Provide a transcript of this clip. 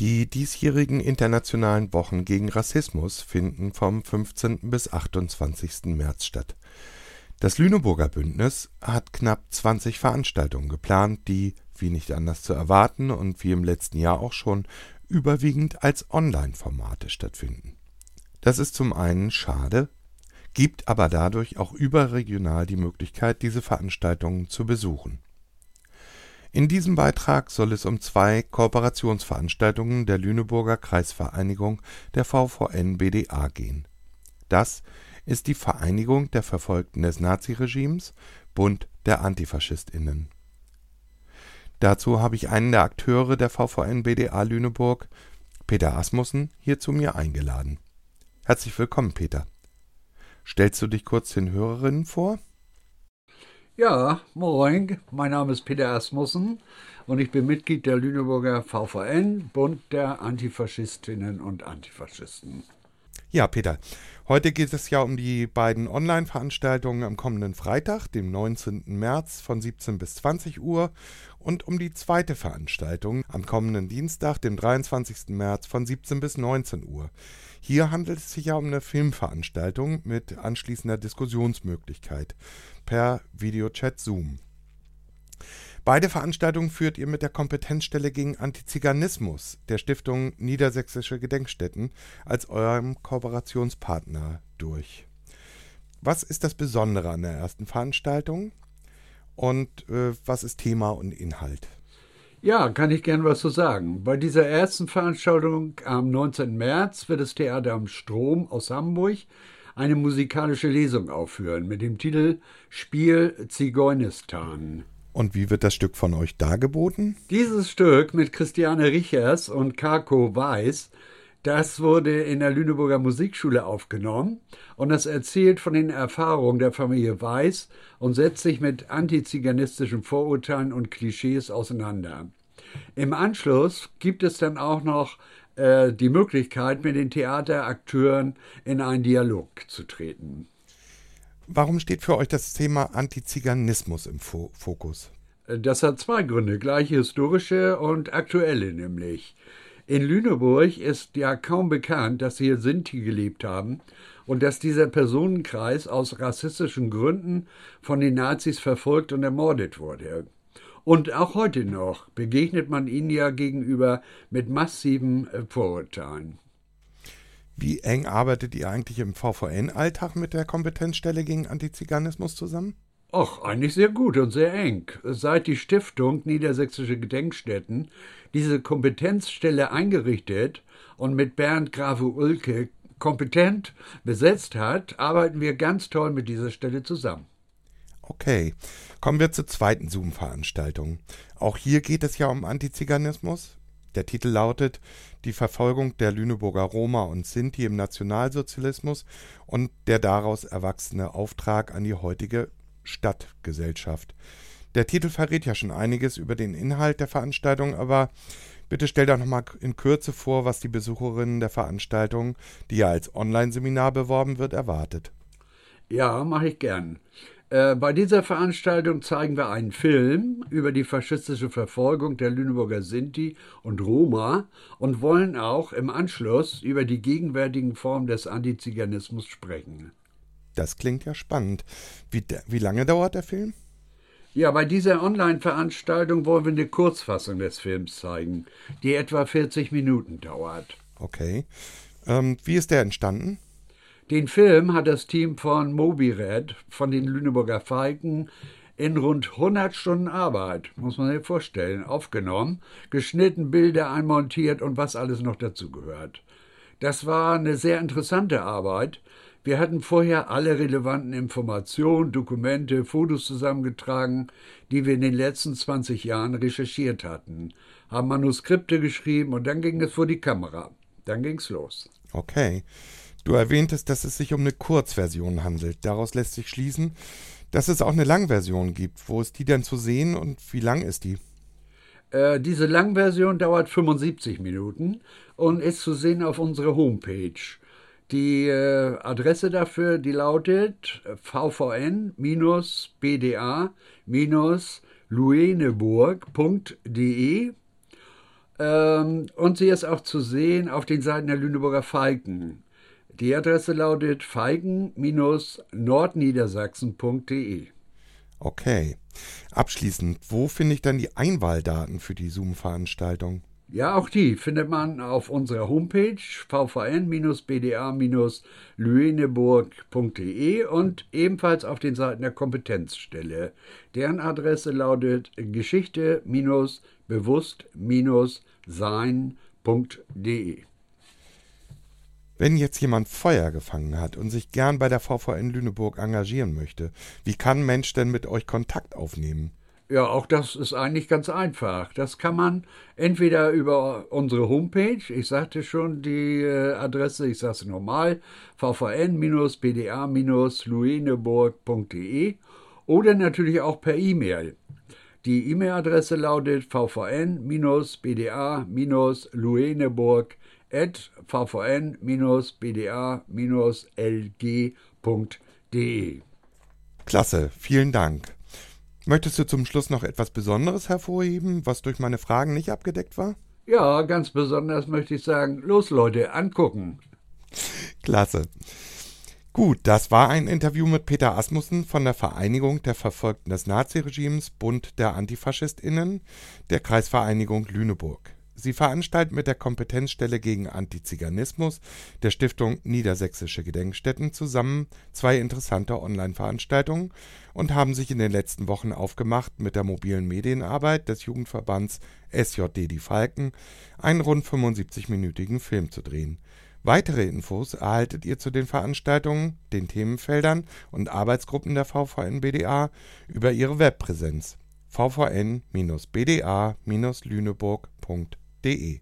Die diesjährigen Internationalen Wochen gegen Rassismus finden vom 15. bis 28. März statt. Das Lüneburger Bündnis hat knapp 20 Veranstaltungen geplant, die, wie nicht anders zu erwarten und wie im letzten Jahr auch schon, überwiegend als Online-Formate stattfinden. Das ist zum einen schade, gibt aber dadurch auch überregional die Möglichkeit, diese Veranstaltungen zu besuchen in diesem Beitrag soll es um zwei Kooperationsveranstaltungen der Lüneburger Kreisvereinigung der VVN-BDA gehen. Das ist die Vereinigung der Verfolgten des Naziregimes Bund der AntifaschistInnen. Dazu habe ich einen der Akteure der VVN-BDA Lüneburg, Peter Asmussen, hier zu mir eingeladen. Herzlich willkommen, Peter. Stellst du dich kurz den Hörerinnen vor ja, moin, mein Name ist Peter Asmussen und ich bin Mitglied der Lüneburger VVN, Bund der Antifaschistinnen und Antifaschisten. Ja, Peter, heute geht es ja um die beiden Online-Veranstaltungen am kommenden Freitag, dem 19. März von 17 bis 20 Uhr und um die zweite Veranstaltung am kommenden Dienstag, dem 23. März von 17 bis 19 Uhr. Hier handelt es sich ja um eine Filmveranstaltung mit anschließender Diskussionsmöglichkeit per Videochat Zoom. Beide Veranstaltungen führt ihr mit der Kompetenzstelle gegen Antiziganismus der Stiftung Niedersächsische Gedenkstätten als eurem Kooperationspartner durch. Was ist das Besondere an der ersten Veranstaltung und äh, was ist Thema und Inhalt? Ja, kann ich gern was zu sagen. Bei dieser ersten Veranstaltung am 19. März wird das Theater am Strom aus Hamburg eine musikalische Lesung aufführen mit dem Titel Spiel Zigeunistan. Und wie wird das Stück von euch dargeboten? Dieses Stück mit Christiane Richers und Kako Weiß, das wurde in der Lüneburger Musikschule aufgenommen und das erzählt von den Erfahrungen der Familie Weiß und setzt sich mit antiziganistischen Vorurteilen und Klischees auseinander. Im Anschluss gibt es dann auch noch äh, die Möglichkeit, mit den Theaterakteuren in einen Dialog zu treten. Warum steht für euch das Thema Antiziganismus im Fokus? Äh, das hat zwei Gründe, gleich historische und aktuelle nämlich. In Lüneburg ist ja kaum bekannt, dass hier Sinti gelebt haben und dass dieser Personenkreis aus rassistischen Gründen von den Nazis verfolgt und ermordet wurde. Und auch heute noch begegnet man ihnen ja gegenüber mit massiven äh, Vorurteilen. Wie eng arbeitet ihr eigentlich im VVN-Alltag mit der Kompetenzstelle gegen Antiziganismus zusammen? Ach, eigentlich sehr gut und sehr eng. Seit die Stiftung Niedersächsische Gedenkstätten diese Kompetenzstelle eingerichtet und mit Bernd Grave Ulke kompetent besetzt hat, arbeiten wir ganz toll mit dieser Stelle zusammen. Okay, kommen wir zur zweiten Zoom-Veranstaltung. Auch hier geht es ja um Antiziganismus. Der Titel lautet Die Verfolgung der Lüneburger Roma und Sinti im Nationalsozialismus und der daraus erwachsene Auftrag an die heutige Stadtgesellschaft. Der Titel verrät ja schon einiges über den Inhalt der Veranstaltung, aber bitte stell doch nochmal in Kürze vor, was die Besucherinnen der Veranstaltung, die ja als Online-Seminar beworben wird, erwartet. Ja, mache ich gern. Äh, bei dieser Veranstaltung zeigen wir einen Film über die faschistische Verfolgung der Lüneburger Sinti und Roma und wollen auch im Anschluss über die gegenwärtigen Formen des Antiziganismus sprechen. Das klingt ja spannend. Wie, wie lange dauert der Film? Ja, bei dieser Online-Veranstaltung wollen wir eine Kurzfassung des Films zeigen, die etwa 40 Minuten dauert. Okay. Ähm, wie ist der entstanden? Den Film hat das Team von Mobired, von den Lüneburger Falken, in rund 100 Stunden Arbeit, muss man sich vorstellen, aufgenommen, geschnitten, Bilder einmontiert und was alles noch dazu gehört. Das war eine sehr interessante Arbeit. Wir hatten vorher alle relevanten Informationen, Dokumente, Fotos zusammengetragen, die wir in den letzten 20 Jahren recherchiert hatten, haben Manuskripte geschrieben und dann ging es vor die Kamera. Dann ging's los. Okay. Du erwähntest, dass es sich um eine Kurzversion handelt. Daraus lässt sich schließen, dass es auch eine Langversion gibt. Wo ist die denn zu sehen und wie lang ist die? Äh, diese Langversion dauert 75 Minuten und ist zu sehen auf unserer Homepage. Die äh, Adresse dafür, die lautet vvn-bda-lueneburg.de Ähm, und sie ist auch zu sehen auf den Seiten der Lüneburger Falken. Die Adresse lautet falken-nordniedersachsen.de. Okay. Abschließend, wo finde ich dann die Einwahldaten für die Zoom-Veranstaltung? Ja, auch die findet man auf unserer Homepage vvn-bda-lüneburg.de und ebenfalls auf den Seiten der Kompetenzstelle. Deren Adresse lautet geschichte-bewusst-sein.de. Wenn jetzt jemand Feuer gefangen hat und sich gern bei der VVN Lüneburg engagieren möchte, wie kann Mensch denn mit euch Kontakt aufnehmen? Ja, auch das ist eigentlich ganz einfach. Das kann man entweder über unsere Homepage, ich sagte schon die äh, Adresse, ich sage es normal, vvn-bda-lueneburg.de oder natürlich auch per E-Mail. Die E-Mail-Adresse lautet vvn-bda-lueneburg.vvn-bda-lg.de. Klasse, vielen Dank. Möchtest du zum Schluss noch etwas Besonderes hervorheben, was durch meine Fragen nicht abgedeckt war? Ja, ganz besonders möchte ich sagen, los Leute, angucken. Klasse. Gut, das war ein Interview mit Peter Asmussen von der Vereinigung der Verfolgten des Naziregimes Bund der Antifaschistinnen der Kreisvereinigung Lüneburg. Sie veranstalten mit der Kompetenzstelle gegen Antiziganismus der Stiftung Niedersächsische Gedenkstätten zusammen zwei interessante Online-Veranstaltungen und haben sich in den letzten Wochen aufgemacht, mit der mobilen Medienarbeit des Jugendverbands SJD Die Falken einen rund 75-minütigen Film zu drehen. Weitere Infos erhaltet ihr zu den Veranstaltungen, den Themenfeldern und Arbeitsgruppen der VVN-BDA über ihre Webpräsenz vvn-bda-lüneburg.de www.ftf.de